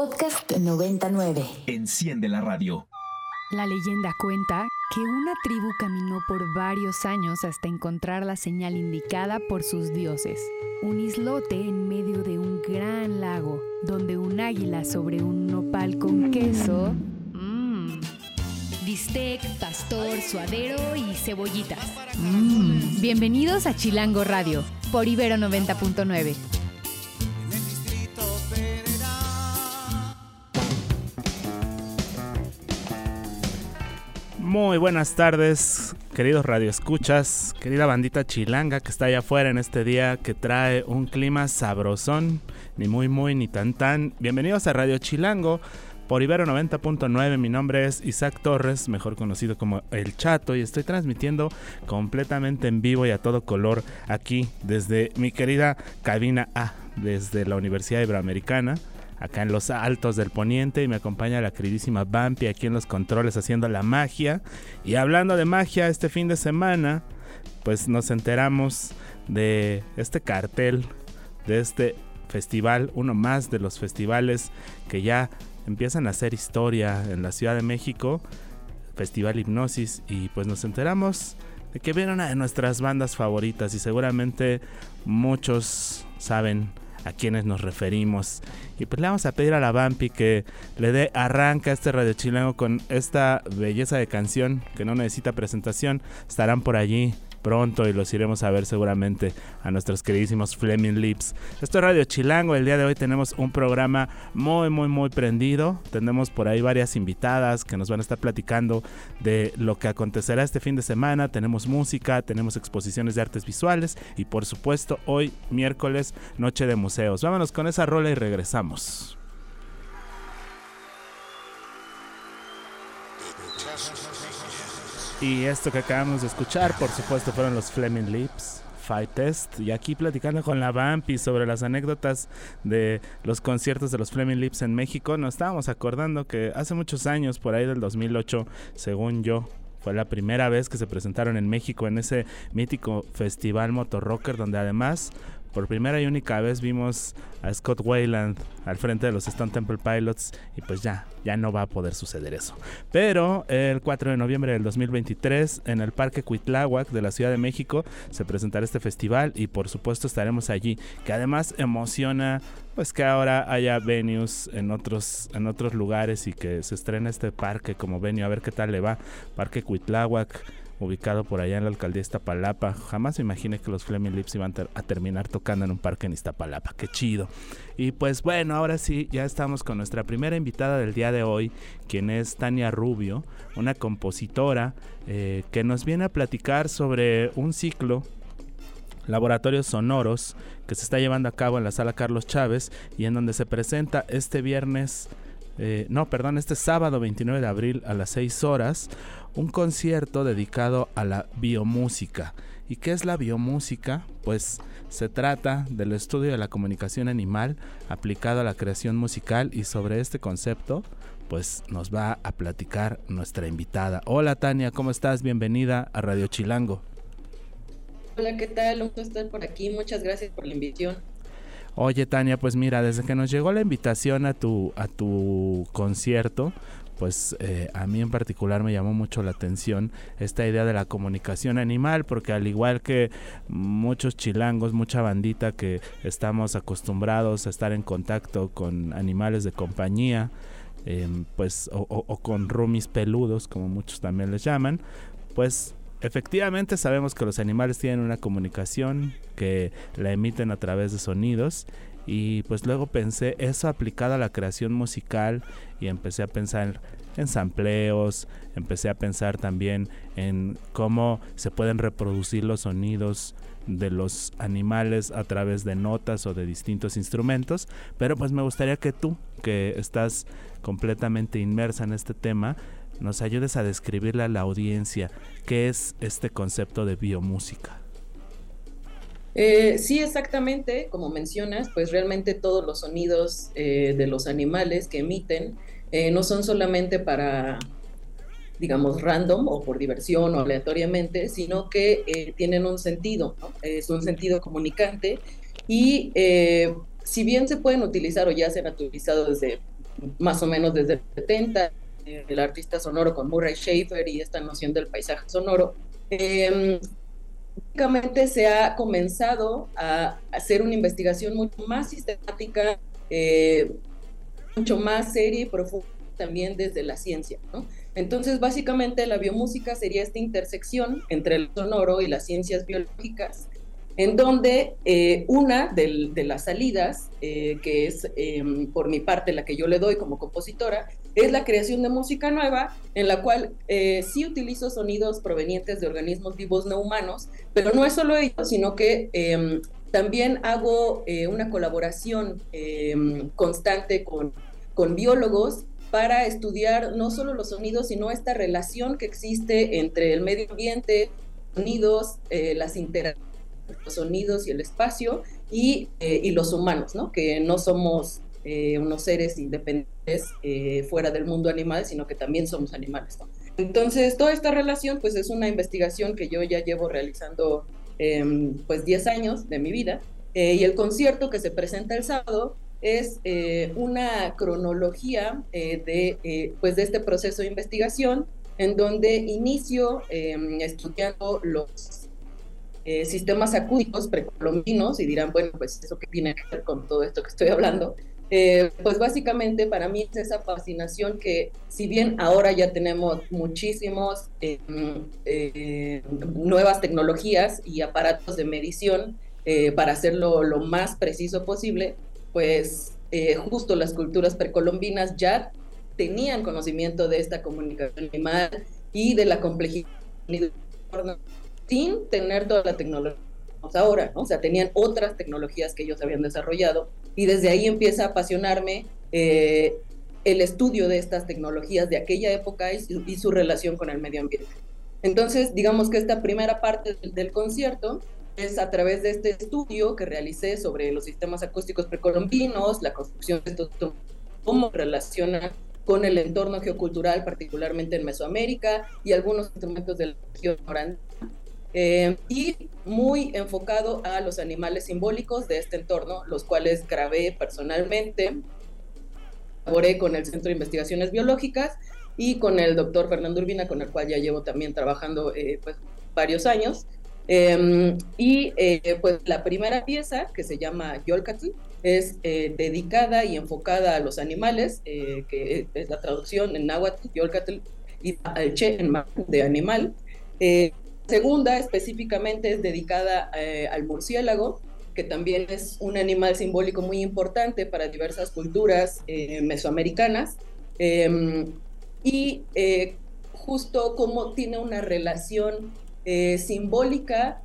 Podcast 99. Enciende la radio. La leyenda cuenta que una tribu caminó por varios años hasta encontrar la señal indicada por sus dioses. Un islote en medio de un gran lago, donde un águila sobre un nopal con queso... Mmm. Bistec, pastor, suadero y cebollitas. Mmm. Bienvenidos a Chilango Radio, por Ibero 90.9. Muy buenas tardes, queridos radioescuchas, querida bandita chilanga que está allá afuera en este día que trae un clima sabrosón, ni muy muy ni tan tan. Bienvenidos a Radio Chilango por Ibero 90.9. Mi nombre es Isaac Torres, mejor conocido como El Chato, y estoy transmitiendo completamente en vivo y a todo color aquí desde mi querida cabina A, desde la Universidad Iberoamericana acá en los altos del poniente y me acompaña la queridísima Bampi aquí en los controles haciendo la magia. Y hablando de magia, este fin de semana, pues nos enteramos de este cartel, de este festival, uno más de los festivales que ya empiezan a hacer historia en la Ciudad de México, Festival Hipnosis, y pues nos enteramos de que viene una de nuestras bandas favoritas y seguramente muchos saben a quienes nos referimos. Y pues le vamos a pedir a la Vampi que le dé arranca a este radio chileno con esta belleza de canción que no necesita presentación. Estarán por allí pronto y los iremos a ver seguramente a nuestros queridísimos Fleming Lips. Esto es Radio Chilango, el día de hoy tenemos un programa muy muy muy prendido. Tenemos por ahí varias invitadas que nos van a estar platicando de lo que acontecerá este fin de semana. Tenemos música, tenemos exposiciones de artes visuales y por supuesto hoy miércoles noche de museos. Vámonos con esa rola y regresamos. Y esto que acabamos de escuchar, por supuesto, fueron los Fleming Lips. Fight Test y aquí platicando con la Vampi sobre las anécdotas de los conciertos de los Fleming Lips en México, nos estábamos acordando que hace muchos años, por ahí del 2008, según yo, fue la primera vez que se presentaron en México en ese mítico festival Motorrocker donde además por primera y única vez vimos a Scott Wayland al frente de los Stone Temple Pilots y pues ya, ya no va a poder suceder eso. Pero el 4 de noviembre del 2023 en el Parque Cuitláhuac de la Ciudad de México se presentará este festival y por supuesto estaremos allí, que además emociona pues que ahora haya venues en otros en otros lugares y que se estrene este parque como venue a ver qué tal le va. Parque Cuitláhuac ubicado por allá en la alcaldía de Iztapalapa. Jamás me imaginé que los Fleming Lips iban a terminar tocando en un parque en Iztapalapa. Qué chido. Y pues bueno, ahora sí, ya estamos con nuestra primera invitada del día de hoy, quien es Tania Rubio, una compositora eh, que nos viene a platicar sobre un ciclo laboratorios sonoros que se está llevando a cabo en la sala Carlos Chávez y en donde se presenta este viernes, eh, no, perdón, este sábado 29 de abril a las 6 horas, un concierto dedicado a la biomúsica. ¿Y qué es la biomúsica? Pues se trata del estudio de la comunicación animal aplicado a la creación musical y sobre este concepto pues nos va a platicar nuestra invitada. Hola Tania, ¿cómo estás? Bienvenida a Radio Chilango. Hola, ¿qué tal? Un gusto estar por aquí. Muchas gracias por la invitación. Oye Tania, pues mira, desde que nos llegó la invitación a tu, a tu concierto, pues eh, a mí en particular me llamó mucho la atención esta idea de la comunicación animal, porque al igual que muchos chilangos, mucha bandita que estamos acostumbrados a estar en contacto con animales de compañía, em, pues o, con rumis peludos, como muchos también les llaman, pues efectivamente sabemos que los animales tienen una comunicación que la emiten a través de sonidos y pues luego pensé eso aplicado a la creación musical y empecé a pensar en sampleos, empecé a pensar también en cómo se pueden reproducir los sonidos de los animales a través de notas o de distintos instrumentos, pero pues me gustaría que tú, que estás completamente inmersa en este tema, nos ayudes a describirle a la audiencia qué es este concepto de biomúsica. Eh, sí, exactamente, como mencionas, pues realmente todos los sonidos eh, de los animales que emiten eh, no son solamente para, digamos, random o por diversión o aleatoriamente, sino que tienen un sentido, es un sentido comunicante y si bien se pueden utilizar o ya se han utilizado desde más o menos desde el 70, el artista sonoro con Murray Schafer y esta noción del paisaje sonoro. Eh, se ha comenzado a hacer una investigación mucho más sistemática, eh, mucho más seria y profunda también desde la ciencia. ¿no? Entonces, básicamente la biomúsica sería esta intersección entre el sonoro y las ciencias biológicas en donde eh, una de, las salidas, eh, que es em, por mi parte la que yo le doy como compositora, es la creación de música nueva, en la cual eh, sí utilizo sonidos provenientes de organismos vivos no humanos, pero no es solo ello, sino que em, también hago una colaboración em, constante con, con biólogos para estudiar no solo los sonidos, sino esta relación que existe entre el medio ambiente, sonidos, las interacciones los sonidos y el espacio y, eh, y los humanos, ¿no? que no somos eh, unos seres independientes eh, fuera del mundo animal, sino que también somos animales. ¿no? Entonces, toda esta relación pues es una investigación que yo ya llevo realizando em, pues 10 años de mi vida y el concierto que se presenta el sábado es una cronología de, pues de este proceso de investigación en donde inicio em, estudiando los eh, sistemas acústicos precolombinos y dirán, bueno, pues eso que tiene que ver con todo esto que estoy hablando. Eh, pues básicamente para mí es esa fascinación que si bien ahora ya tenemos muchísimos eh, nuevas tecnologías y aparatos de medición para hacerlo lo más preciso posible, pues justo las culturas precolombinas ya tenían conocimiento de esta comunicación animal y de la complejidad sin tener toda la tecnología ahora. O sea, tenían otras tecnologías que ellos habían desarrollado y desde ahí empieza a apasionarme eh, el estudio de estas tecnologías de aquella época y su, relación con el medio ambiente. Entonces, digamos que esta primera parte del, concierto es a través de este estudio que realicé sobre los sistemas acústicos precolombinos, la construcción de estos, cómo relacionan con el entorno geocultural, particularmente en Mesoamérica, y algunos instrumentos de la región eh, y muy enfocado a los animales simbólicos de este entorno, los cuales grabé personalmente. Colaboré con el Centro de Investigaciones Biológicas y con el doctor Fernando Urbina, con el cual ya llevo también trabajando eh, pues, varios años. Em, y eh, pues la primera pieza, que se llama Yolcatl, es dedicada y enfocada a los animales, que es la traducción en náhuatl, Yolcatl, y al che en de animal segunda específicamente es dedicada eh, al murciélago, que también es un animal simbólico muy importante para diversas culturas eh, mesoamericanas. Em, y eh, justo como tiene una relación simbólica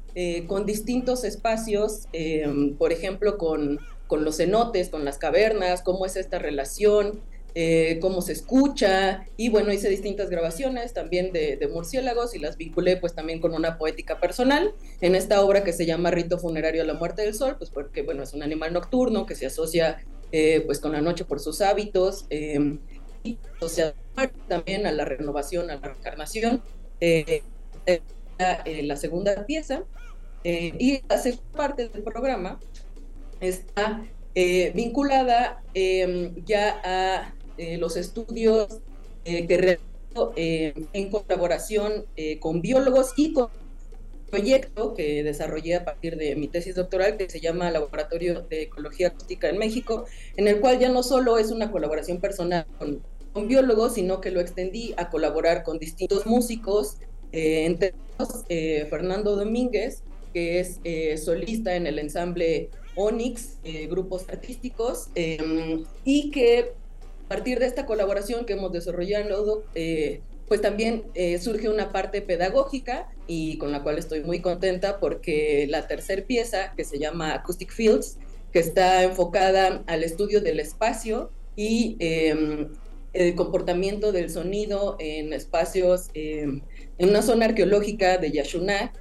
con distintos espacios, em, por ejemplo, con, con los cenotes, con las cavernas, cómo es esta relación, eh, cómo se escucha, y bueno, hice distintas grabaciones también de, murciélagos y las vinculé pues también con una poética personal en esta obra que se llama Rito Funerario a la Muerte del Sol, pues porque bueno, es un animal nocturno que se asocia eh, pues con la noche por sus hábitos, eh, y asocia también a la renovación, a la reencarnación. La, la, segunda pieza, y la segunda parte del programa está vinculada ya a eh, los estudios eh, que realizo eh, en colaboración con biólogos y con un proyecto que desarrollé a partir de mi tesis doctoral que se llama Laboratorio de Ecología Acústica en México, en el cual ya no solo es una colaboración personal con, con biólogos, sino que lo extendí a colaborar con distintos músicos, entre ellos Fernando Domínguez, que es solista en el ensamble Onyx, grupos artísticos, y que a partir de esta colaboración que hemos desarrollado, eh, pues también eh, surge una parte pedagógica y con la cual estoy muy contenta porque la tercera pieza, que se llama Acoustic Fields, que está enfocada al estudio del espacio y em, el comportamiento del sonido en espacios, em, en una zona arqueológica de Yashuná,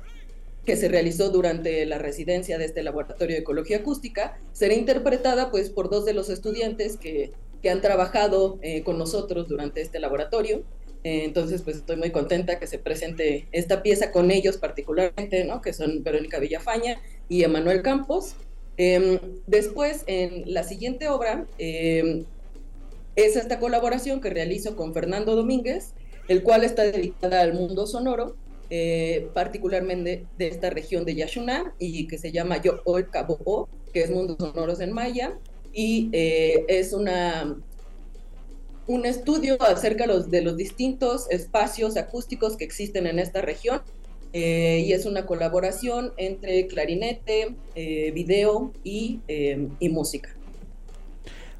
que se realizó durante la residencia de este laboratorio de ecología acústica, será interpretada pues por dos de los estudiantes que que han trabajado eh, con nosotros durante este laboratorio. Eh, entonces, pues estoy muy contenta que se presente esta pieza con ellos particularmente, ¿no? que son Verónica Villafaña y Emanuel Campos. Em, después, en la siguiente obra, em, es esta colaboración que realizo con Fernando Domínguez, el cual está dedicada al mundo sonoro, eh, particularmente de esta región de Yashuná y que se llama Yo Cabo, que es Mundos Sonoros en Maya, y eh, es una, un estudio acerca de los distintos espacios acústicos que existen en esta región. Eh, y es una colaboración entre clarinete, video y, y música.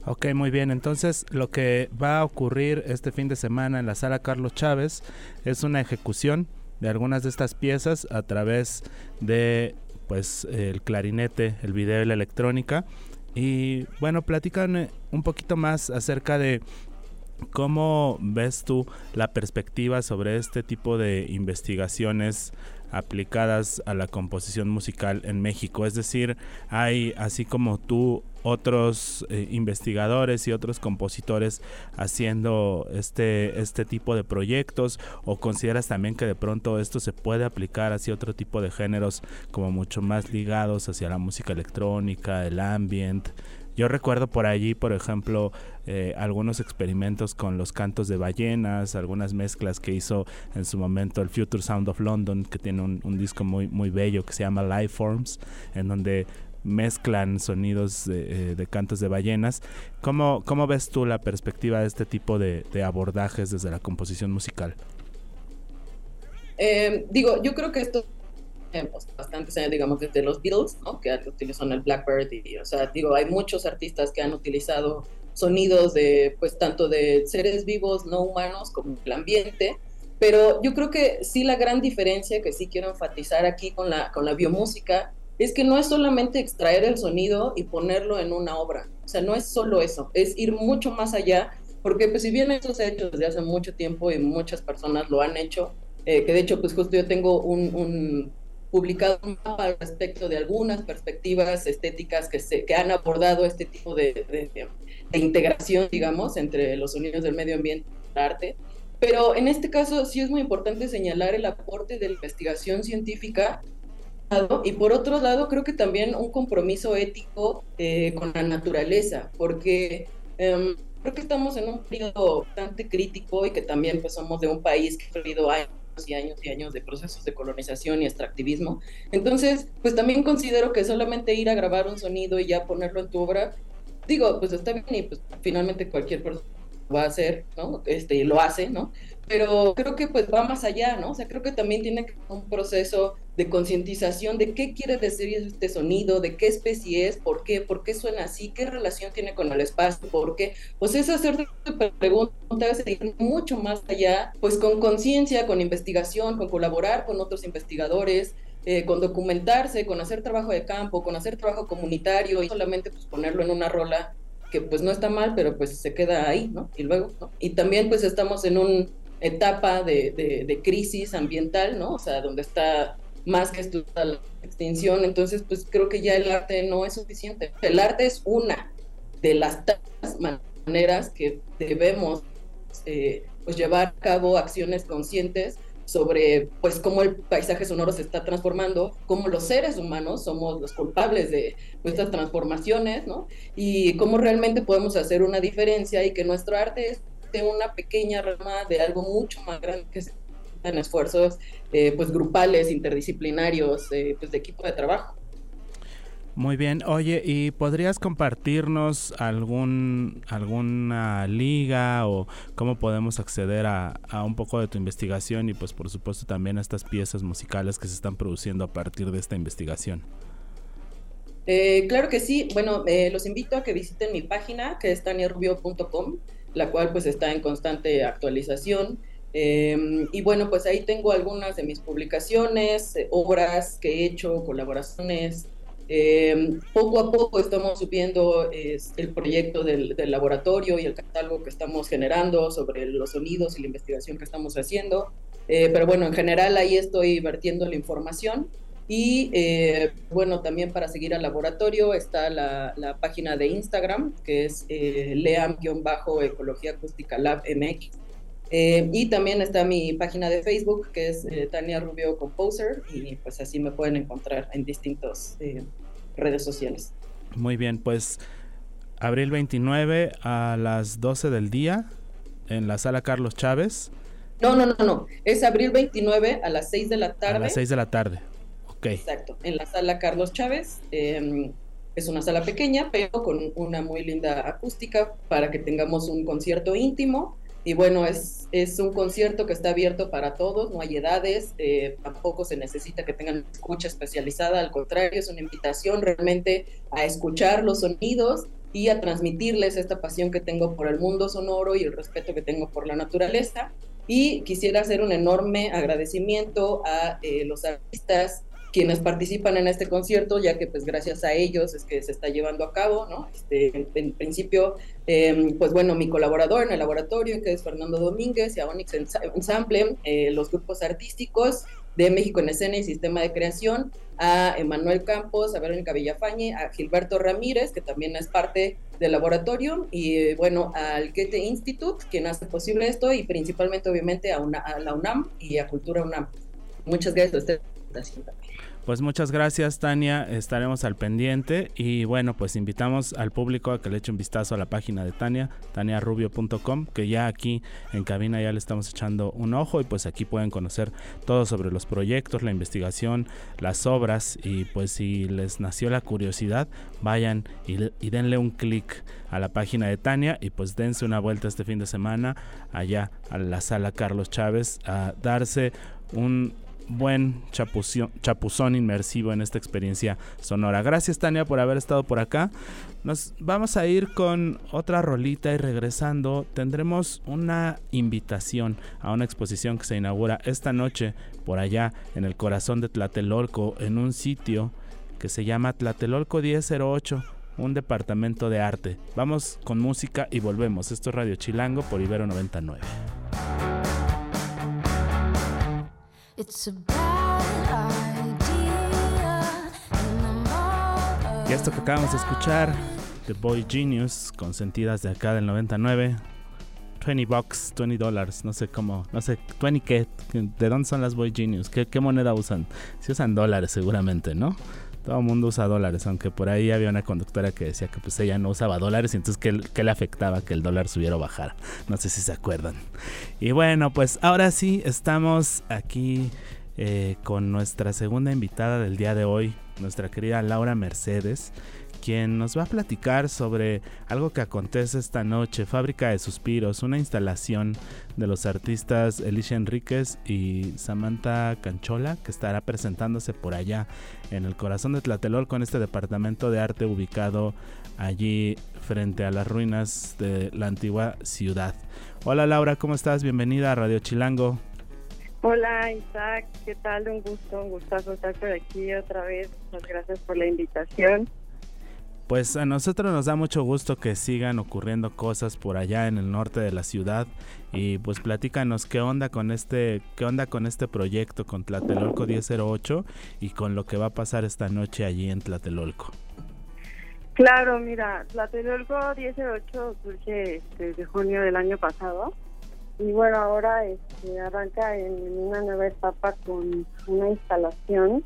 Ok, muy bien. Entonces, lo que va a ocurrir este fin de semana en la sala Carlos Chávez es una ejecución de algunas de estas piezas a través de pues el clarinete, el video y la electrónica. Y bueno, platican un poquito más acerca de cómo ves tú la perspectiva sobre este tipo de investigaciones aplicadas a la composición musical en México. Es decir, hay así como tú otros eh, investigadores y otros compositores haciendo este, este tipo de proyectos o consideras también que de pronto esto se puede aplicar hacia otro tipo de géneros como mucho más ligados hacia la música electrónica, el ambient? Yo recuerdo por allí, por ejemplo, eh, algunos experimentos con los cantos de ballenas, algunas mezclas que hizo en su momento el Future Sound of London, que tiene un, disco muy, muy bello que se llama Life Forms, en donde mezclan sonidos de, eh, cantos de ballenas. ¿Cómo, ¿Cómo, ves tú la perspectiva de este tipo de, abordajes desde la composición musical? Eh, digo, yo creo que esto pues, bastante, digamos, desde los Beatles, ¿no? que utilizan el Blackbird, o sea, digo, hay muchos artistas que han utilizado sonidos de, pues, tanto de seres vivos, no humanos, como el ambiente, pero yo creo que sí la gran diferencia que sí quiero enfatizar aquí con la, con la biomúsica es que no es solamente extraer el sonido y ponerlo en una obra, o sea, no es solo eso, es ir mucho más allá, porque pues si bien esto se ha hecho desde hace mucho tiempo y muchas personas lo han hecho, eh, que de hecho pues justo yo tengo un, publicado un mapa al respecto de algunas perspectivas estéticas que, se, que han abordado este tipo de, de, integración, digamos, entre los sonidos del medio ambiente y el arte. Pero en este caso sí es muy importante señalar el aporte de la investigación científica y por otro lado, creo que también un compromiso ético eh, con la naturaleza, porque em, creo que estamos en un periodo bastante crítico y que también pues, somos de un país que ha vivido años y años y años de procesos de colonización y extractivismo. Entonces, pues también considero que solamente ir a grabar un sonido y ya ponerlo en tu obra, digo, pues está bien y pues finalmente cualquier persona va a hacer, ¿no? Este, lo hace, ¿no? Pero creo que pues va más allá, ¿no? O sea, creo que también tiene que un proceso de concientización de qué quiere decir este sonido, de qué especie es, por qué, por qué suena así, qué relación tiene con el espacio, por qué. Pues es hacerte preguntas mucho más allá, pues con conciencia, con investigación, con colaborar con otros investigadores, eh, con documentarse, con hacer trabajo de campo, con hacer trabajo comunitario y solamente pues ponerlo en una rola que pues no está mal, pero pues se queda ahí, ¿no? Y luego. Y también pues estamos en una etapa de, de, crisis ambiental, ¿no? O sea, donde está más que estudiar la extinción, entonces pues creo que ya el arte no es suficiente. El arte es una de las tantas maneras que debemos eh, pues llevar a cabo acciones conscientes sobre pues cómo el paisaje sonoro se está transformando, cómo los seres humanos somos los culpables de nuestras transformaciones, ¿no? Y cómo realmente podemos hacer una diferencia y que nuestro arte es una pequeña rama de algo mucho más grande que en esfuerzos eh, pues grupales, interdisciplinarios, eh, pues de equipo de trabajo. Muy bien, oye, ¿y podrías compartirnos algún alguna liga o cómo podemos acceder a, un poco de tu investigación y pues por supuesto también a estas piezas musicales que se están produciendo a partir de esta investigación? Eh, claro que sí, bueno, los invito a que visiten mi página que es taniarubio.com, la cual pues está en constante actualización. Em, y bueno, pues ahí tengo algunas de mis publicaciones, eh, obras que he hecho, colaboraciones. Em, poco a poco estamos subiendo el proyecto del, laboratorio y el catálogo que estamos generando sobre los sonidos y la investigación que estamos haciendo. Eh, pero bueno, en general ahí estoy vertiendo la información. Y eh, bueno, también para seguir al laboratorio está la, la página de Instagram, que es leam-ecología acústica lab MX. Eh, y también está mi página de Facebook, que es eh, Tania Rubio Composer, y pues así me pueden encontrar en distintas eh, redes sociales. Muy bien, pues Abril 29 a las 12 del día en la sala Carlos Chávez. No, no, no, no. Es abril 29 a las 6 de la tarde. A las 6 de la tarde. Ok. Exacto. En la sala Carlos Chávez. Em, es una sala pequeña, pero con una muy linda acústica para que tengamos un concierto íntimo. Y bueno, es, es un concierto que está abierto para todos, no hay edades, eh, tampoco se necesita que tengan escucha especializada, al contrario, es una invitación realmente a escuchar los sonidos y a transmitirles esta pasión que tengo por el mundo sonoro y el respeto que tengo por la naturaleza. Y quisiera hacer un enorme agradecimiento a eh, los artistas quienes participan en este concierto, ya que pues gracias a ellos es que se está llevando a cabo, ¿no? Este, en, principio, em, pues bueno, mi colaborador en el laboratorio, que es Fernando Domínguez, y a Onyx Ensemble, eh, los grupos artísticos de México en Escena y Sistema de Creación, a Emanuel Campos, a Verónica Villafañe, a Gilberto Ramírez, que también es parte del laboratorio, y bueno, al Goethe Institute, quien hace posible esto, y principalmente, obviamente, a, a la UNAM y a Cultura UNAM. Muchas gracias a ustedes pues muchas gracias Tania, estaremos al pendiente. Y bueno, pues invitamos al público a que le eche un vistazo a la página de Tania, taniarubio.com, que ya aquí en cabina ya le estamos echando un ojo. Y pues aquí pueden conocer todo sobre los proyectos, la investigación, las obras. Y pues si les nació la curiosidad, vayan y, y denle un clic a la página de Tania. Y pues dense una vuelta este fin de semana allá a la sala Carlos Chávez a darse un buen chapuzón inmersivo en esta experiencia sonora. Gracias Tania por haber estado por acá. Nos vamos a ir con otra rolita y regresando tendremos una invitación a una exposición que se inaugura esta noche por allá en el corazón de Tlatelolco en un sitio que se llama Tlatelolco 1008 un departamento de arte. Vamos con música y volvemos. Esto es Radio Chilango por Ibero 99. Y esto que acabamos de escuchar, The Boy Genius, con sentidas de acá del 99. 20 bucks, 20 dólares, no sé cómo, no sé, 20 qué, ¿de dónde son las Boy Genius? ¿Qué, ¿Qué moneda usan? Si usan dólares seguramente, ¿no? Todo el mundo usa dólares, aunque por ahí había una conductora que decía que pues ella no usaba dólares y entonces ¿qué, le afectaba que el dólar subiera o bajara. No sé si se acuerdan. Y bueno, pues ahora sí estamos aquí eh, con nuestra segunda invitada del día de hoy, nuestra querida Laura Mercedes quien nos va a platicar sobre algo que acontece esta noche, Fábrica de Suspiros, una instalación de los artistas Alicia Enríquez y Samantha Canchola, que estará presentándose por allá en el corazón de Tlatelol con este departamento de arte ubicado allí frente a las ruinas de la antigua ciudad. Hola Laura, ¿cómo estás? Bienvenida a Radio Chilango. Hola Isaac, ¿qué tal? Un gusto, un gustazo estar por aquí otra vez. Muchas gracias por la invitación. Pues a nosotros nos da mucho gusto que sigan ocurriendo cosas por allá en el norte de la ciudad y pues platícanos qué onda con este qué onda con este proyecto con Tlatelolco 1008 y con lo que va a pasar esta noche allí en Tlatelolco. Claro, mira, Tlatelolco 1008 surge desde este, junio del año pasado y bueno, ahora este, arranca en una nueva etapa con una instalación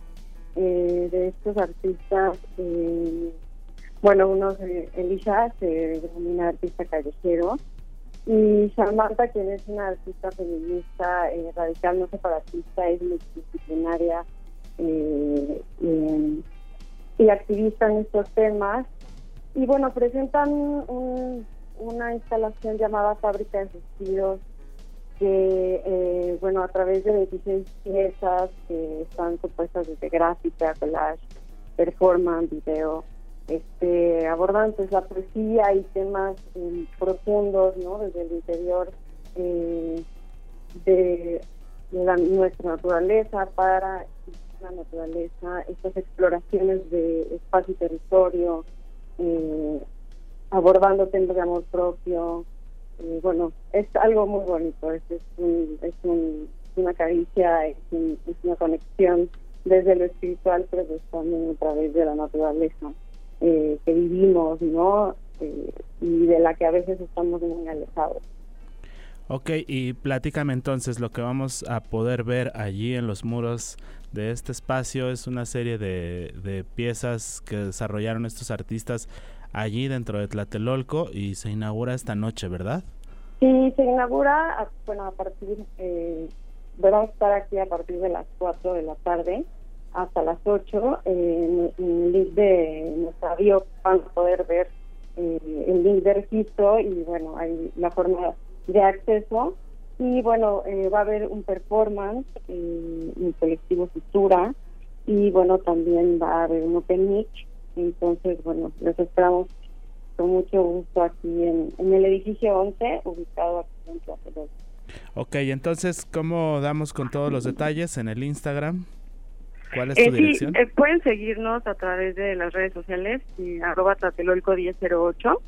eh, de estos artistas eh, bueno, uno, Elisa, se denomina artista callejero, y Samantha, quien es una artista feminista, eh, radical, no separatista, es multidisciplinaria eh, y, activista en estos temas. Y bueno, presentan una instalación llamada Fábrica de Vestidos, que, eh, bueno, a través de 16 piezas que están compuestas desde gráfica, collage, performance, video, este, abordan la poesía y temas eh, profundos, ¿no? Desde el interior eh, de, nuestra naturaleza para la naturaleza, estas exploraciones de espacio y territorio, eh, abordando temas de amor propio. bueno, es algo muy bonito, es, es, es una caricia, es, es una conexión desde lo espiritual, pero también a través de la naturaleza. Eh, que vivimos, ¿no? Eh, y de la que a veces estamos muy alejados. Ok, y platícame entonces, lo que vamos a poder ver allí en los muros de este espacio es una serie de, de piezas que desarrollaron estos artistas allí dentro de Tlatelolco y se inaugura esta noche, ¿verdad? Sí, se inaugura, bueno, a partir, eh, vamos a estar aquí a partir de las 4 de la tarde hasta las 8. en, el link de nuestra bio van a poder ver eh, el link de registro y, bueno, hay la forma de acceso. Y, bueno, eh, va a haber un performance en el colectivo Futura y, bueno, también va a haber un open mic. Entonces, bueno, los esperamos con mucho gusto aquí en, el edificio 11, ubicado aquí en Tlatelolco. Ok, entonces, ¿cómo damos con todos los detalles en el Instagram? ¿Cuál es tu eh, dirección? Eh, pueden seguirnos a través de las redes sociales, eh, arroba tlatelolco 1008.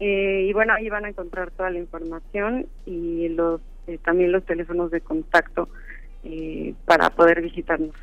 Eh, y bueno, ahí van a encontrar toda la información y los también los teléfonos de contacto para poder visitarnos.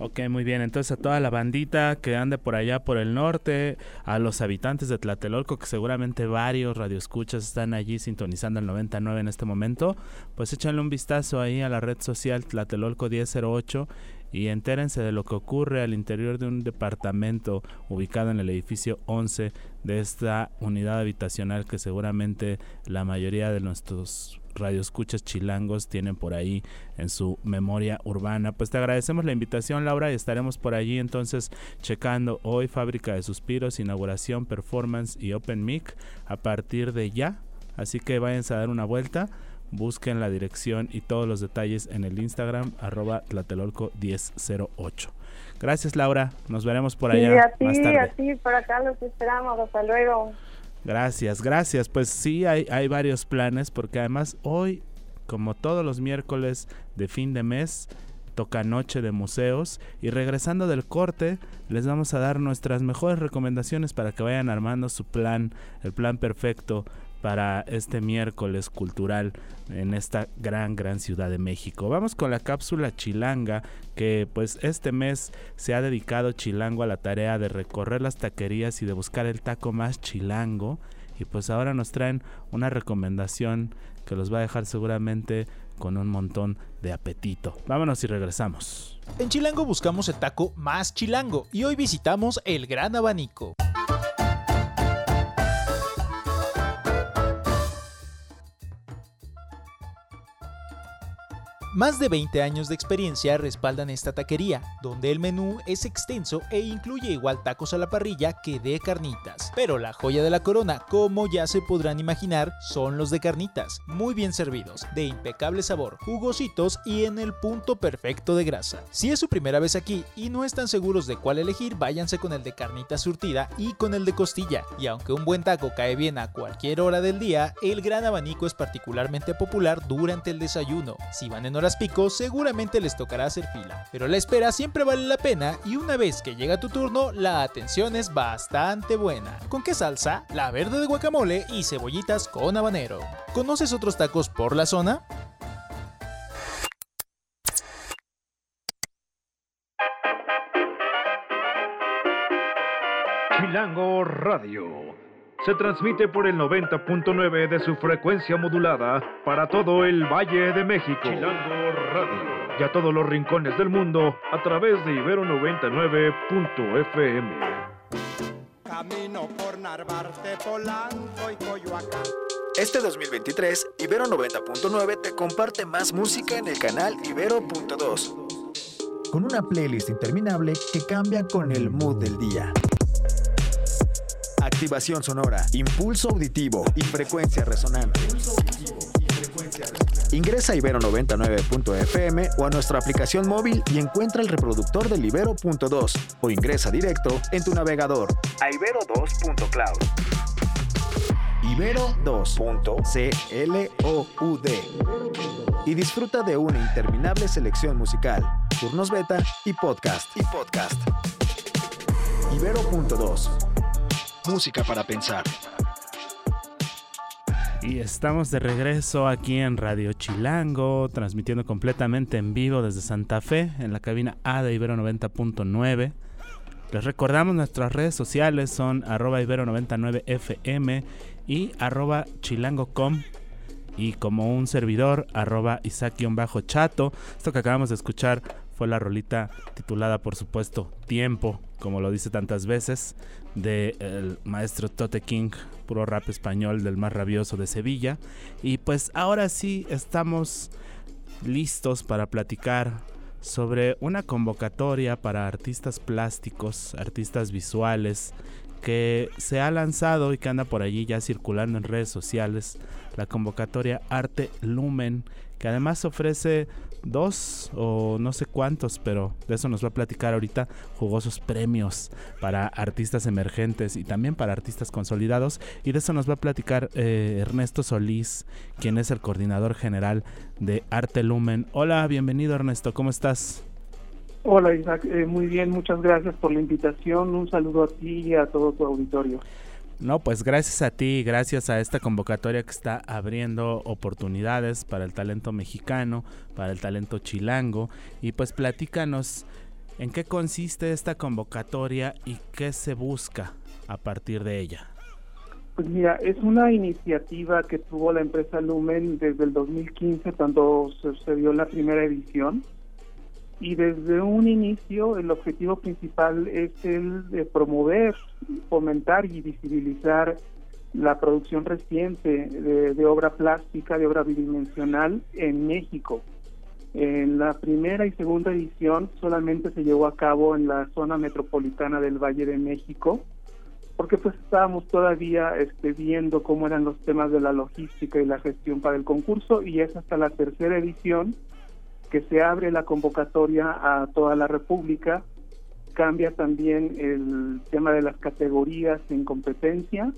Ok, muy bien. Entonces a toda la bandita que ande por allá por el norte, a los habitantes de Tlatelolco, que seguramente varios radioescuchas están allí sintonizando el 99 en este momento, pues échanle un vistazo ahí a la red social Tlatelolco 1008 y entérense de lo que ocurre al interior de un departamento ubicado en el edificio 11 de esta unidad habitacional que seguramente la mayoría de nuestros radioescuchas chilangos tienen por ahí en su memoria urbana. Pues te agradecemos la invitación, Laura, y estaremos por allí entonces checando hoy Fábrica de Suspiros, inauguración, performance y Open Mic a partir de ya. Así que váyanse a dar una vuelta. Busquen la dirección y todos los detalles en el Instagram arroba tlatelolco1008. Gracias Laura, nos veremos por allá. Sí, a ti, a ti, por acá los esperamos, hasta luego. Gracias, gracias. Pues sí, hay, hay varios planes porque además hoy, como todos los miércoles de fin de mes, toca noche de museos y regresando del corte les vamos a dar nuestras mejores recomendaciones para que vayan armando su plan, el plan perfecto para este miércoles cultural en esta gran gran ciudad de México. Vamos con la cápsula Chilanga que pues este mes se ha dedicado Chilango a la tarea de recorrer las taquerías y de buscar el taco más chilango y pues ahora nos traen una recomendación que los va a dejar seguramente con un montón de apetito. Vámonos y regresamos. En Chilango buscamos el taco más chilango y hoy visitamos el Gran Abanico. Más de 20 años de experiencia respaldan esta taquería, donde el menú es extenso e incluye igual tacos a la parrilla que de carnitas. Pero la joya de la corona, como ya se podrán imaginar, son los de carnitas, muy bien servidos, de impecable sabor, jugositos y en el punto perfecto de grasa. Si es su primera vez aquí y no están seguros de cuál elegir, váyanse con el de carnita surtida y con el de costilla. Y aunque un buen taco cae bien a cualquier hora del día, el gran abanico es particularmente popular durante el desayuno. Si van en hora pico seguramente les tocará hacer fila, pero la espera siempre vale la pena y una vez que llega tu turno la atención es bastante buena. ¿Con qué salsa? La verde de guacamole y cebollitas con habanero. ¿Conoces otros tacos por la zona? Chilango Radio se transmite por el 90.9 de su frecuencia modulada para todo el Valle de México. Chilango Radio. Y a todos los rincones del mundo a través de Ibero 99.fm. Camino por Narvarte, Polanco y Coyoacán. Este 2023, Ibero 90.9 te comparte más música en el canal Ibero.2. Con una playlist interminable que cambia con el mood del día activación sonora, impulso auditivo y frecuencia resonante. Ingresa a ibero99.fm o a nuestra aplicación móvil y encuentra el reproductor del Ibero.2 o ingresa directo en tu navegador a ibero2.cloud. Ibero2.cloud y disfruta de una interminable selección musical, turnos beta y podcast. Y podcast. Ibero.2 Música para pensar. Y estamos de regreso aquí en Radio Chilango, transmitiendo completamente en vivo desde Santa Fe, en la cabina A de Ibero 90.9. Les recordamos nuestras redes sociales son arroba ibero99fm y arroba chilango.com y como un servidor arroba isaac-chato. Esto que acabamos de escuchar fue la rolita titulada por supuesto Tiempo como lo dice tantas veces, del maestro Tote King, puro rap español del más rabioso de Sevilla. Y pues ahora sí estamos listos para platicar sobre una convocatoria para artistas plásticos, artistas visuales, que se ha lanzado y que anda por allí ya circulando en redes sociales, la convocatoria Arte Lumen, que además ofrece dos o no sé cuántos, pero de eso nos va a platicar ahorita jugosos premios para artistas emergentes y también para artistas consolidados. Y de eso nos va a platicar eh, Ernesto Solís, quien es el coordinador general de Arte Lumen. Hola, bienvenido Ernesto, ¿cómo estás? Hola Isaac, eh, muy bien, muchas gracias por la invitación. Un saludo a ti y a todo tu auditorio. No, pues gracias a ti, gracias a esta convocatoria que está abriendo oportunidades para el talento mexicano, para el talento chilango. Y pues platícanos en qué consiste esta convocatoria y qué se busca a partir de ella. Pues mira, es una iniciativa que tuvo la empresa Lumen desde el 2015 cuando sucedió la primera edición y desde un inicio el objetivo principal es el de promover, fomentar y visibilizar la producción reciente de, obra plástica, de obra bidimensional en México. En la primera y segunda edición solamente se llevó a cabo en la zona metropolitana del Valle de México, porque pues estábamos todavía este, viendo cómo eran los temas de la logística y la gestión para el concurso y es hasta la tercera edición que se abre la convocatoria a toda la República, cambia también el tema de las categorías en competencia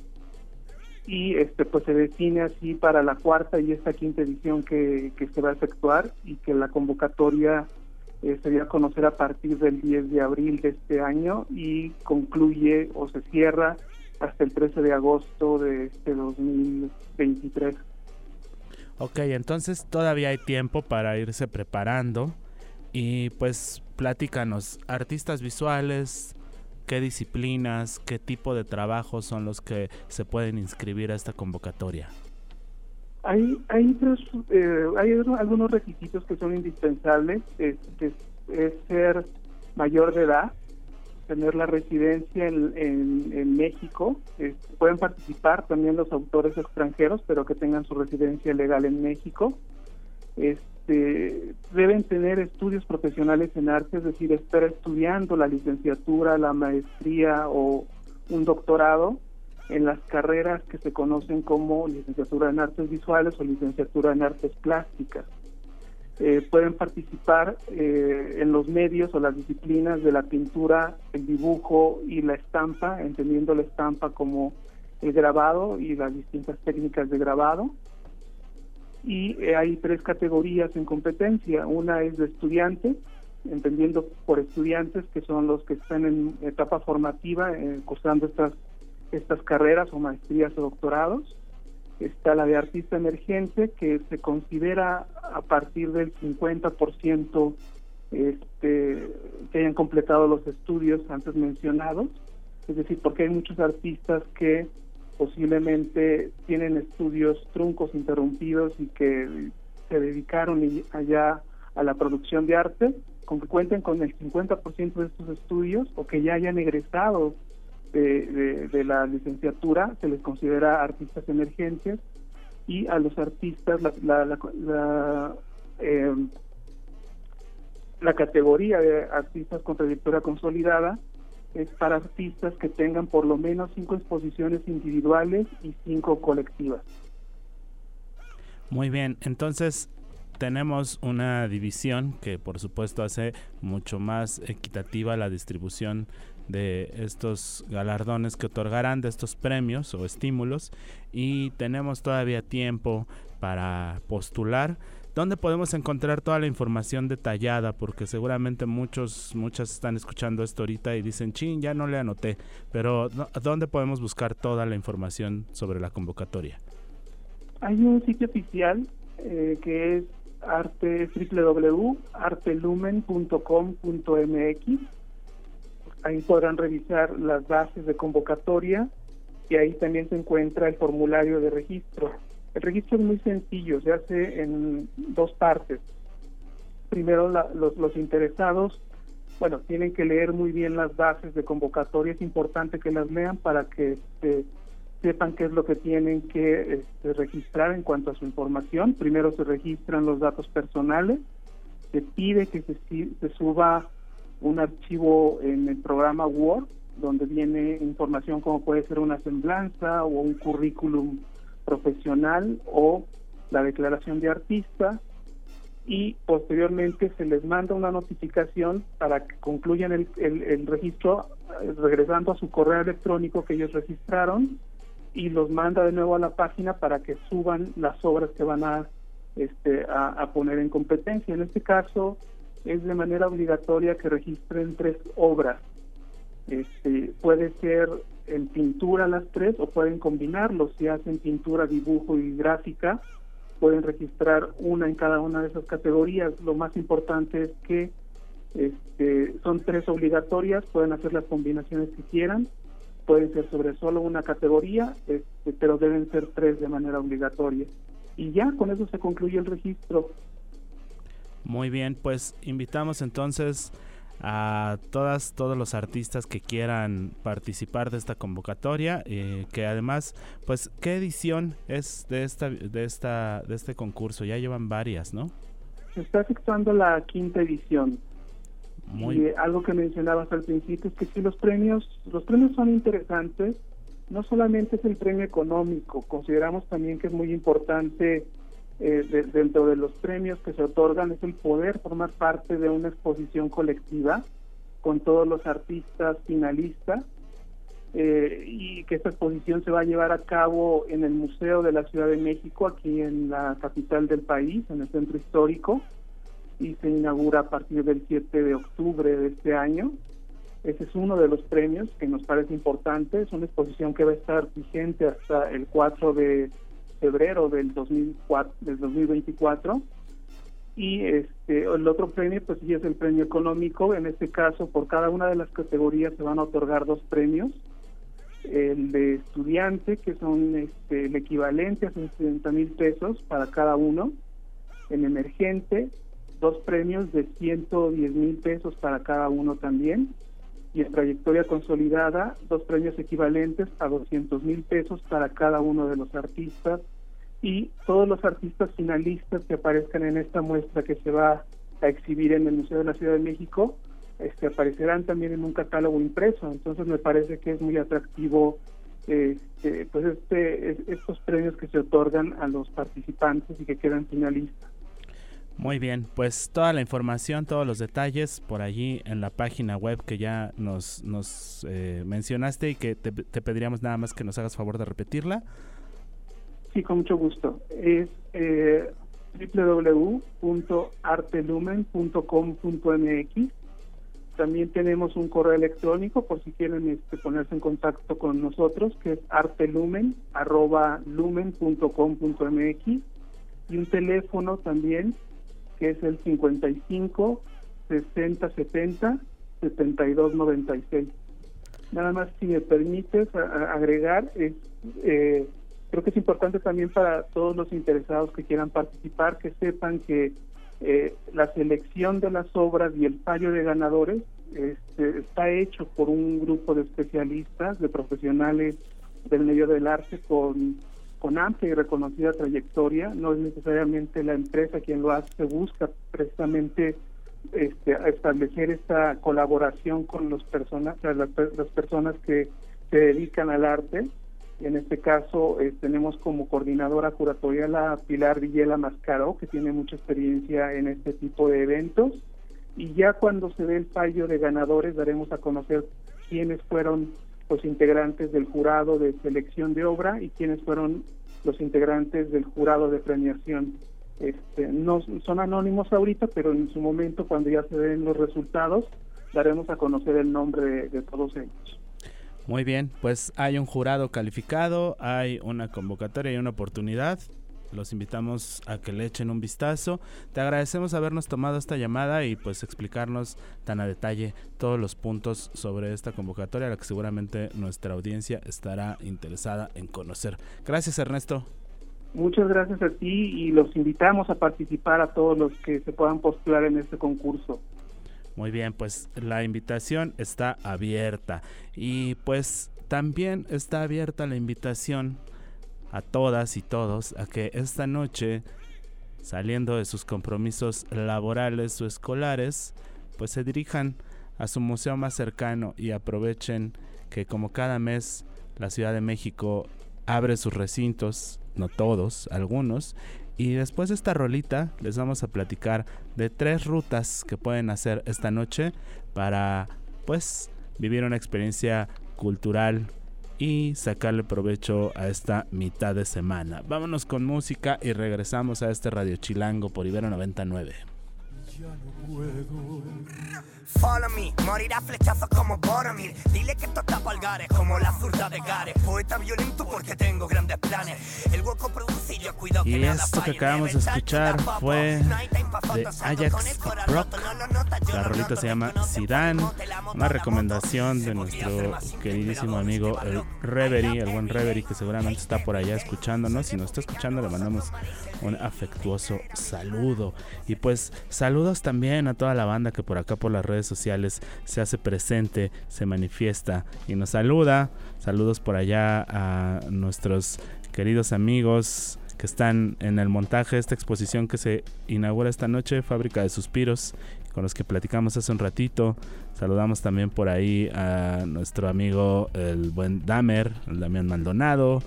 y este pues se define así para la cuarta y esta quinta edición que, se va a efectuar y que la convocatoria eh, se dio a conocer a partir del 10 de abril de este año y concluye o se cierra hasta el 13 de agosto de este 2023. Ok, entonces todavía hay tiempo para irse preparando. Y pues platícanos, artistas visuales, qué disciplinas, qué tipo de trabajos son los que se pueden inscribir a esta convocatoria. Hay, hay, eh, algunos requisitos que son indispensables, es, es ser mayor de edad, tener la residencia en, en, México. pueden participar también los autores extranjeros, pero que tengan su residencia legal en México. Este, deben tener estudios profesionales en arte, es decir, estar estudiando la licenciatura, la maestría o un doctorado en las carreras que se conocen como licenciatura en artes visuales o licenciatura en artes plásticas. Eh, pueden participar eh, en los medios o las disciplinas de la pintura, el dibujo y la estampa, entendiendo la estampa como el grabado y las distintas técnicas de grabado. Y eh, hay tres categorías en competencia. Una es de estudiantes, entendiendo por estudiantes que son los que están en etapa formativa, cursando estas, estas carreras o maestrías o doctorados está la de artista emergente, que se considera a partir del 50% este, que hayan completado los estudios antes mencionados, es decir, porque hay muchos artistas que posiblemente tienen estudios truncos interrumpidos y que se dedicaron allá a la producción de arte, con que cuenten con el 50% de estos estudios o que ya hayan egresado de, la licenciatura, se les considera artistas emergentes y a los artistas la, la, eh, categoría de artistas con trayectoria consolidada es para artistas que tengan por lo menos cinco exposiciones individuales y cinco colectivas. Muy bien, entonces tenemos una división que por supuesto hace mucho más equitativa la distribución de estos galardones que otorgarán, de estos premios o estímulos y tenemos todavía tiempo para postular. ¿Dónde podemos encontrar toda la información detallada? Porque seguramente muchos, muchas están escuchando esto ahorita y dicen, chin, ya no le anoté. Pero ¿dónde podemos buscar toda la información sobre la convocatoria? Hay un sitio oficial eh, que es arte www.artelumen.com.mx Ahí podrán revisar las bases de convocatoria y ahí también se encuentra el formulario de registro. El registro es muy sencillo, se hace en dos partes. Primero, los, interesados bueno, tienen que leer muy bien las bases de convocatoria, es importante que las lean para que este, sepan qué es lo que tienen que este, registrar en cuanto a su información. Primero se registran los datos personales, se pide que se, se suba un archivo en el programa Word donde viene información como puede ser una semblanza o un currículum profesional o la declaración de artista y posteriormente se les manda una notificación para que concluyan el, el, registro eh, regresando a su correo electrónico que ellos registraron y los manda de nuevo a la página para que suban las obras que van a, este, a poner en competencia. En este caso es de manera obligatoria que registren tres obras este, puede ser en pintura las tres o pueden combinarlos. Si hacen pintura, dibujo y gráfica, pueden registrar una en cada una de esas categorías. Lo más importante es que este, son tres obligatorias, pueden hacer las combinaciones que quieran, pueden ser sobre solo una categoría, este, pero deben ser tres de manera obligatoria. Y ya con eso se concluye el registro. Muy bien, pues invitamos entonces a todas todos los artistas que quieran participar de esta convocatoria eh, que además pues qué edición es de esta de esta de este concurso ya llevan varias no se está efectuando la quinta edición. Y algo que mencionabas al principio es que si los premios los premios son interesantes. No solamente es el premio económico consideramos también que es muy importante eh, dentro de los premios que se otorgan es el poder formar parte de una exposición colectiva con todos los artistas finalistas eh, y que esta exposición se va a llevar a cabo en el Museo de la Ciudad de México, aquí en la capital del país, en el centro histórico, y se inaugura a partir del 7 de octubre de este año. Ese es uno de los premios que nos parece importante, es una exposición que va a estar vigente hasta el 4 de febrero del, 2004, del 2024 y este el otro premio pues sí es el premio económico. En este caso por cada una de las categorías se van a otorgar dos premios. El de estudiante que son este, el equivalente a 60 mil pesos para cada uno. En emergente dos premios de 110 mil pesos para cada uno también. Y en trayectoria consolidada dos premios equivalentes a 200 mil pesos para cada uno de los artistas y todos los artistas finalistas que aparezcan en esta muestra que se va a exhibir en el Museo de la Ciudad de México este, aparecerán también en un catálogo impreso. Entonces me parece que es muy atractivo este, pues este, estos premios que se otorgan a los participantes y que quedan finalistas. Muy bien, pues toda la información, todos los detalles por allí en la página web que ya nos, nos eh, mencionaste y que te, pediríamos nada más que nos hagas favor de repetirla. Sí, con mucho gusto. Es eh, www.artelumen.com.mx. También tenemos un correo electrónico por si quieren este, ponerse en contacto con nosotros, que es artelumen.lumen.com.mx. Y un teléfono también que es el 55 60 70 72 96. Nada más, si me permites agregar, es, eh, creo que es importante también para todos los interesados que quieran participar que sepan que eh, la selección de las obras y el fallo de ganadores este, está hecho por un grupo de especialistas, de profesionales del medio del arte con con amplia y reconocida trayectoria, no es necesariamente la empresa quien lo hace, busca precisamente este, establecer esta colaboración con los personas, las, personas que se dedican al arte. En este caso eh, tenemos como coordinadora curatorial a Pilar Villela Mascaro, que tiene mucha experiencia en este tipo de eventos. Y ya cuando se dé el fallo de ganadores daremos a conocer quiénes fueron los integrantes del jurado de selección de obra y quiénes fueron los integrantes del jurado de premiación. Este, no son anónimos ahorita, pero en su momento, cuando ya se den los resultados, daremos a conocer el nombre de todos ellos. Muy bien, pues hay un jurado calificado, hay una convocatoria y una oportunidad los invitamos a que le echen un vistazo. Te agradecemos habernos tomado esta llamada y pues explicarnos tan a detalle todos los puntos sobre esta convocatoria, la que seguramente nuestra audiencia estará interesada en conocer. Gracias Ernesto. Muchas gracias a ti y los invitamos a participar a todos los que se puedan postular en este concurso. Muy bien, pues la invitación está abierta. Y pues también está abierta la invitación a todas y todos a que esta noche, saliendo de sus compromisos laborales o escolares, pues se dirijan a su museo más cercano y aprovechen que como cada mes la Ciudad de México abre sus recintos, no todos, algunos, y después de esta rolita les vamos a platicar de tres rutas que pueden hacer esta noche para pues vivir una experiencia cultural y sacarle provecho a esta mitad de semana. Vámonos con música y regresamos a este Radio Chilango por Ibero 99. Ya no puedo. Follow me, morirá flechazo como Boromir. Dile que toca palgares como la zurda de Gare. Poeta violento porque tengo grandes planes. El hueco producido, cuidado que Y esto que acabamos de escuchar fue de Ajax Rock. La rolita se llama Zidane. Una recomendación de nuestro queridísimo amigo el Reverie, el buen Reverie que seguramente está por allá escuchándonos. Si nos está escuchando, le mandamos un afectuoso saludo. Y pues saludos también a toda la banda que por acá por las redes sociales se hace presente, se manifiesta y nos saluda. Saludos por allá a nuestros queridos amigos que están en el montaje de esta exposición que se inaugura esta noche, Fábrica de Suspiros, con los que platicamos hace un ratito. Saludamos también por ahí a nuestro amigo el buen Damer, el Damián Maldonado,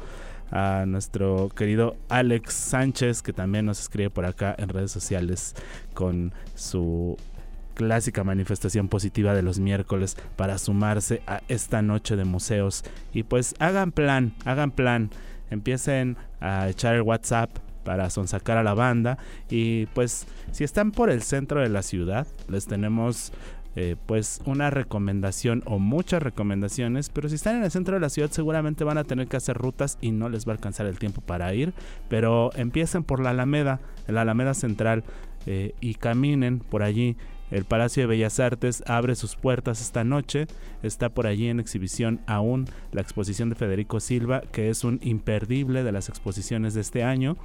a nuestro querido Alex Sánchez, que también nos escribe por acá en redes sociales con su clásica manifestación positiva de los miércoles para sumarse a esta noche de museos. Y pues hagan plan, hagan plan, empiecen a echar el WhatsApp para sonsacar a la banda y pues si están por el centro de la ciudad les tenemos eh, pues una recomendación o muchas recomendaciones, pero si están en el centro de la ciudad seguramente van a tener que hacer rutas y no les va a alcanzar el tiempo para ir, pero empiecen por la Alameda, la Alameda Central eh, y caminen por allí el Palacio de Bellas Artes abre sus puertas esta noche. Está por allí en exhibición aún la exposición de Federico Silva, que es un imperdible de las exposiciones de este año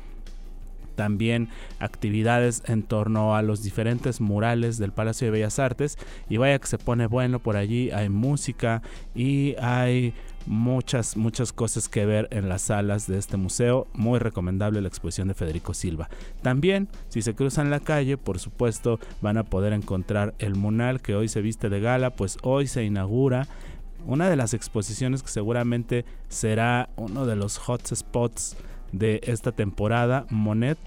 también actividades en torno a los diferentes murales del Palacio de Bellas Artes y vaya que se pone bueno por allí, hay música y hay muchas, muchas cosas que ver en las salas de este museo. Muy recomendable la exposición de Federico Silva. También, si se cruzan la calle, por supuesto, van a poder encontrar el Munal que hoy se viste de gala, pues hoy se inaugura una de las exposiciones que seguramente será uno de los hotspots de esta temporada, Monet,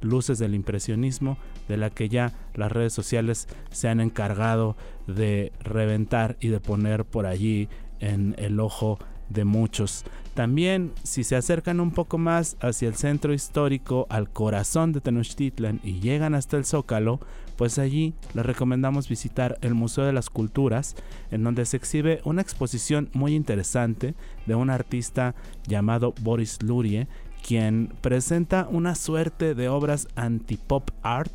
Luces del Impresionismo, de la que ya las redes sociales se han encargado de reventar y de poner por allí en el ojo de muchos. También, si se acercan un poco más hacia el centro histórico, al corazón de Tenochtitlan y llegan hasta el Zócalo, pues allí les recomendamos visitar el Museo de las Culturas, en donde se exhibe una exposición muy interesante de un artista llamado Boris Lurie, quien presenta una suerte de obras anti-pop art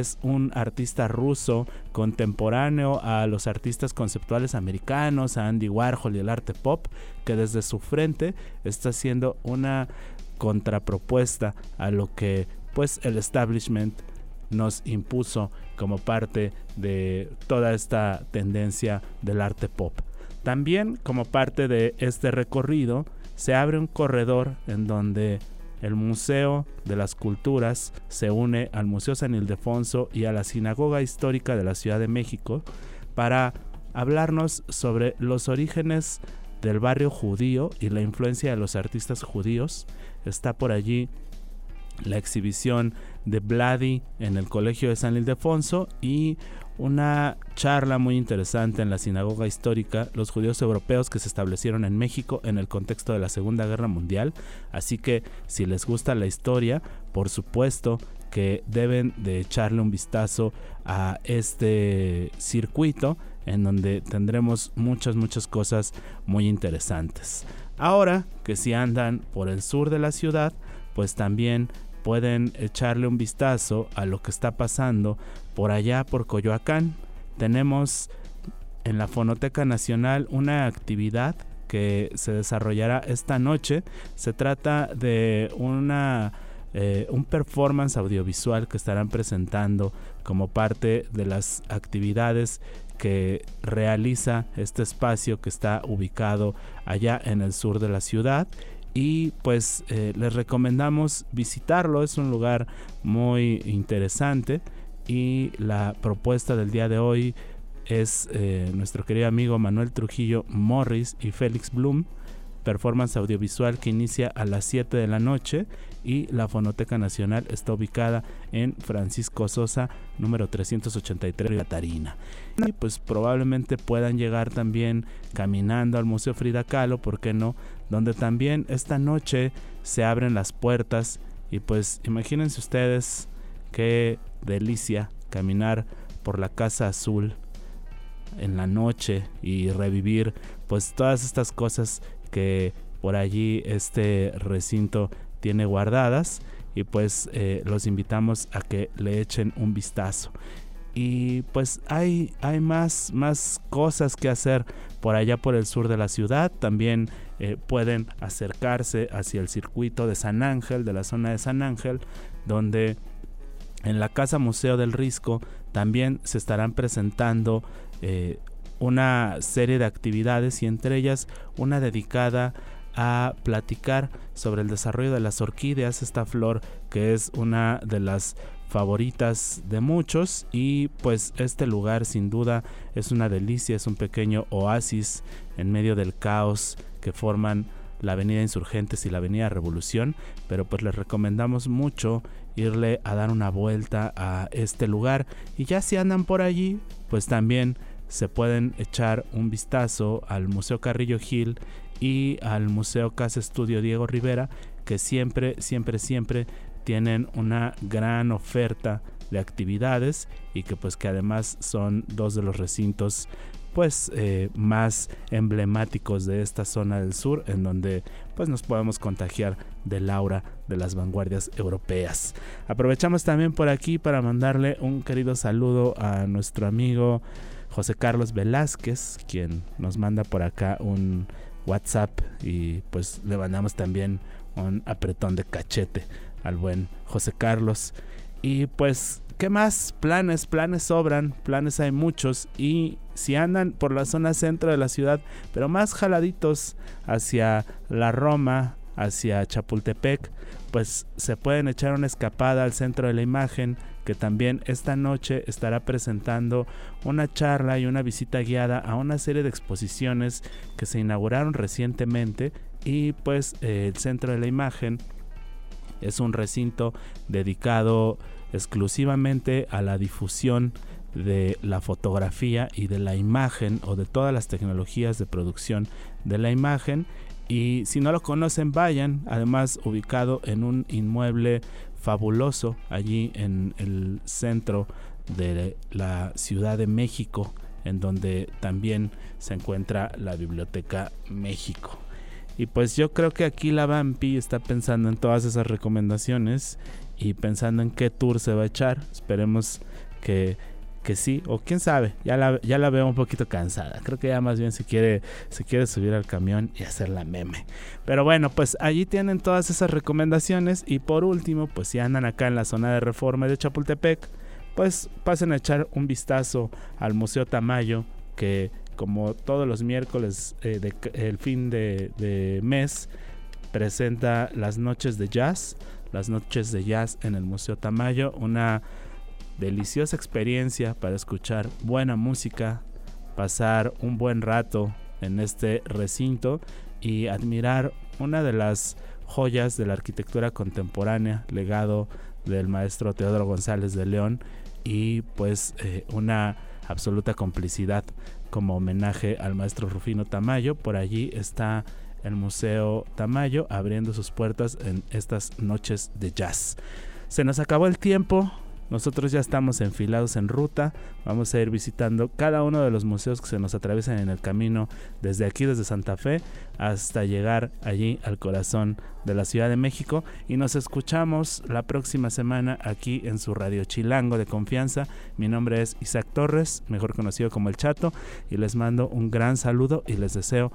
es un artista ruso contemporáneo a los artistas conceptuales americanos, a Andy Warhol y el arte pop, que desde su frente está haciendo una contrapropuesta a lo que pues el establishment nos impuso como parte de toda esta tendencia del arte pop. También como parte de este recorrido se abre un corredor en donde el Museo de las Culturas se une al Museo San Ildefonso y a la Sinagoga Histórica de la Ciudad de México para hablarnos sobre los orígenes del barrio judío y la influencia de los artistas judíos. Está por allí la exhibición de Vladi en el Colegio de San Ildefonso y una charla muy interesante en la sinagoga histórica, los judíos europeos que se establecieron en México en el contexto de la Segunda Guerra Mundial. Así que si les gusta la historia, por supuesto que deben de echarle un vistazo a este circuito en donde tendremos muchas, muchas cosas muy interesantes. Ahora que si andan por el sur de la ciudad, pues también pueden echarle un vistazo a lo que está pasando por allá por Coyoacán. Tenemos en la Fonoteca Nacional una actividad que se desarrollará esta noche. Se trata de una eh, un performance audiovisual que estarán presentando como parte de las actividades que realiza este espacio que está ubicado allá en el sur de la ciudad y pues eh, les recomendamos visitarlo es un lugar muy interesante y la propuesta del día de hoy es eh, nuestro querido amigo Manuel Trujillo Morris y Félix Bloom performance audiovisual que inicia a las 7 de la noche y la Fonoteca Nacional está ubicada en Francisco Sosa, número 383 Catarina. Y pues probablemente puedan llegar también caminando al Museo Frida Kahlo, ¿por qué no? Donde también esta noche se abren las puertas y pues imagínense ustedes qué delicia caminar por la Casa Azul en la noche y revivir pues todas estas cosas que por allí este recinto tiene guardadas y pues eh, los invitamos a que le echen un vistazo. Y pues hay, hay más, más cosas que hacer por allá por el sur de la ciudad. También eh, pueden acercarse hacia el circuito de San Ángel, de la zona de San Ángel, donde en la Casa Museo del Risco también se estarán presentando eh, una serie de actividades y entre ellas una dedicada a platicar sobre el desarrollo de las orquídeas, esta flor que es una de las favoritas de muchos y pues este lugar sin duda es una delicia, es un pequeño oasis en medio del caos que forman la Avenida Insurgentes y la Avenida Revolución, pero pues les recomendamos mucho irle a dar una vuelta a este lugar. Y ya si andan por allí, pues también se pueden echar un vistazo al Museo Carrillo Gil y al Museo Casa Estudio Diego Rivera, que siempre, siempre, siempre tienen una gran oferta de actividades y que pues que además son dos de los recintos pues eh, más emblemáticos de esta zona del sur en donde pues nos podemos contagiar del aura de las vanguardias europeas. Aprovechamos también por aquí para mandarle un querido saludo a nuestro amigo José Carlos Velázquez, quien nos manda por acá un WhatsApp y pues le mandamos también un apretón de cachete al buen José Carlos. Y pues, ¿qué más? Planes, planes sobran, planes hay muchos y si andan por la zona centro de la ciudad, pero más jaladitos hacia la Roma, hacia Chapultepec, pues se pueden echar una escapada al centro de la imagen que también esta noche estará presentando una charla y una visita guiada a una serie de exposiciones que se inauguraron recientemente y pues eh, el centro de la imagen es un recinto dedicado exclusivamente a la difusión de la fotografía y de la imagen o de todas las tecnologías de producción de la imagen y si no lo conocen vayan además ubicado en un inmueble fabuloso allí en el centro de la Ciudad de México, en donde también se encuentra la Biblioteca México. Y pues yo creo que aquí la Vampi está pensando en todas esas recomendaciones y pensando en qué tour se va a echar. Esperemos que que sí, o quién sabe, ya la, ya la veo un poquito cansada. Creo que ya más bien se quiere, se quiere subir al camión y hacer la meme. Pero bueno, pues allí tienen todas esas recomendaciones. Y por último, pues si andan acá en la zona de reforma de Chapultepec, pues pasen a echar un vistazo al Museo Tamayo, que como todos los miércoles eh, de, el fin de, de mes, presenta las noches de jazz. Las noches de jazz en el Museo Tamayo, una deliciosa experiencia para escuchar buena música, pasar un buen rato en este recinto y admirar una de las joyas de la arquitectura contemporánea, legado del maestro Teodoro González de León y pues eh, una absoluta complicidad como homenaje al maestro Rufino Tamayo. Por allí está el Museo Tamayo abriendo sus puertas en estas noches de jazz. Se nos acabó el tiempo, nosotros ya estamos enfilados en ruta, vamos a ir visitando cada uno de los museos que se nos atraviesan en el camino desde aquí, desde Santa Fe, hasta llegar allí al corazón de la Ciudad de México y nos escuchamos la próxima semana aquí en su radio Chilango de confianza. Mi nombre es Isaac Torres, mejor conocido como El Chato, y les mando un gran saludo y les deseo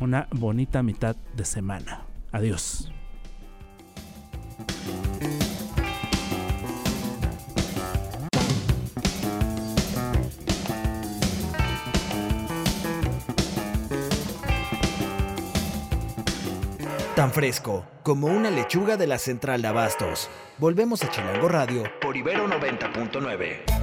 una bonita mitad de semana. Adiós. Tan fresco como una lechuga de la central de abastos. Volvemos a Chilango Radio por Ibero 90.9.